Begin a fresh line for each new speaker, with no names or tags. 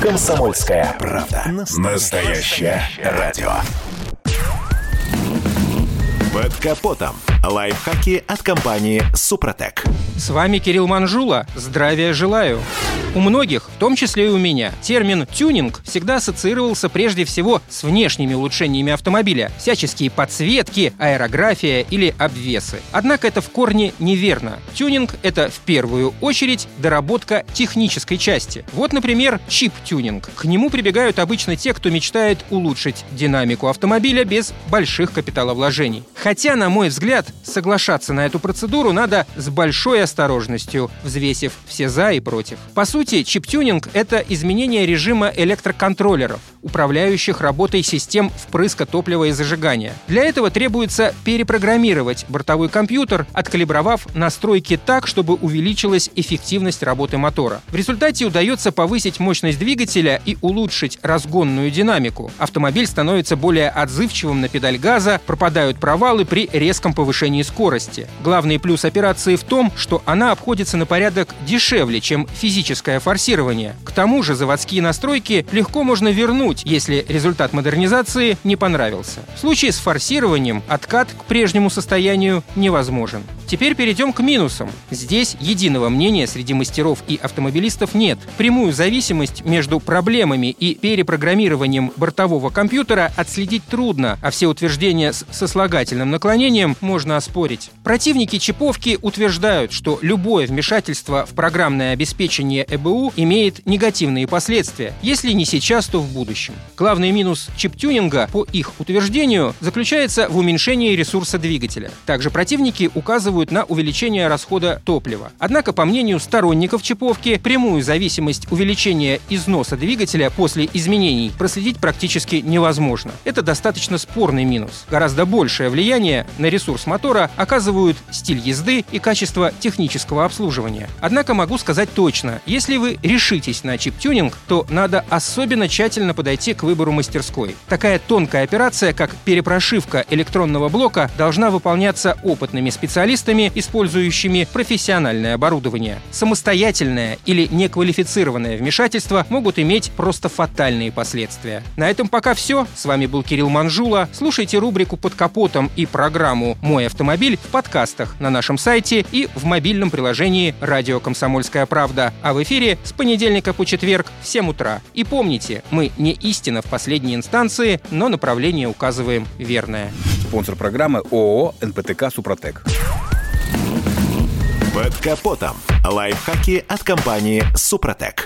Комсомольская правда. Настоящее радио. Под капотом. Лайфхаки от компании «Супротек».
С вами Кирилл Манжула. Здравия желаю. У многих, в том числе и у меня, термин «тюнинг» всегда ассоциировался прежде всего с внешними улучшениями автомобиля, всяческие подсветки, аэрография или обвесы. Однако это в корне неверно. Тюнинг — это в первую очередь доработка технической части. Вот, например, чип-тюнинг. К нему прибегают обычно те, кто мечтает улучшить динамику автомобиля без больших капиталовложений. Хотя, на мой взгляд, соглашаться на эту процедуру надо с большой осторожностью, взвесив все «за» и «против». По сути, чип-тюнинг — это изменение режима электроконтроллеров, управляющих работой систем впрыска топлива и зажигания. Для этого требуется перепрограммировать бортовой компьютер, откалибровав настройки так, чтобы увеличилась эффективность работы мотора. В результате удается повысить мощность двигателя и улучшить разгонную динамику. Автомобиль становится более отзывчивым на педаль газа, пропадают провалы при резком повышении скорости. Главный плюс операции в том, что она обходится на порядок дешевле, чем физическое форсирование. К тому же заводские настройки легко можно вернуть, если результат модернизации не понравился. В случае с форсированием откат к прежнему состоянию невозможен. Теперь перейдем к минусам. Здесь единого мнения среди мастеров и автомобилистов нет. Прямую зависимость между проблемами и перепрограммированием бортового компьютера отследить трудно, а все утверждения с сослагательным наклонением можно оспорить. Противники чиповки утверждают, что любое вмешательство в программное обеспечение ЭБУ имеет негативные последствия, если не сейчас, то в будущем. Главный минус чип-тюнинга, по их утверждению, заключается в уменьшении ресурса двигателя. Также противники указывают на увеличение расхода топлива. Однако, по мнению сторонников чиповки, прямую зависимость увеличения износа двигателя после изменений проследить практически невозможно. Это достаточно спорный минус. Гораздо большее влияние на ресурс мотора оказывают стиль езды и качество технического обслуживания. Однако могу сказать точно, если вы решитесь на чип-тюнинг, то надо особенно тщательно подойти к выбору мастерской. Такая тонкая операция, как перепрошивка электронного блока, должна выполняться опытными специалистами, использующими профессиональное оборудование. Самостоятельное или неквалифицированное вмешательство могут иметь просто фатальные последствия. На этом пока все. С вами был Кирилл Манжула. Слушайте рубрику «Под капотом» и программу «Мой автомобиль» в подкастах на нашем сайте и в мобильном приложении «Радио Комсомольская правда». А в эфире с понедельника по четверг в 7 утра. И помните, мы не истина в последней инстанции, но направление указываем верное.
Спонсор программы ООО «НПТК Супротек».
Капотом. Лайфхаки от компании «Супротек».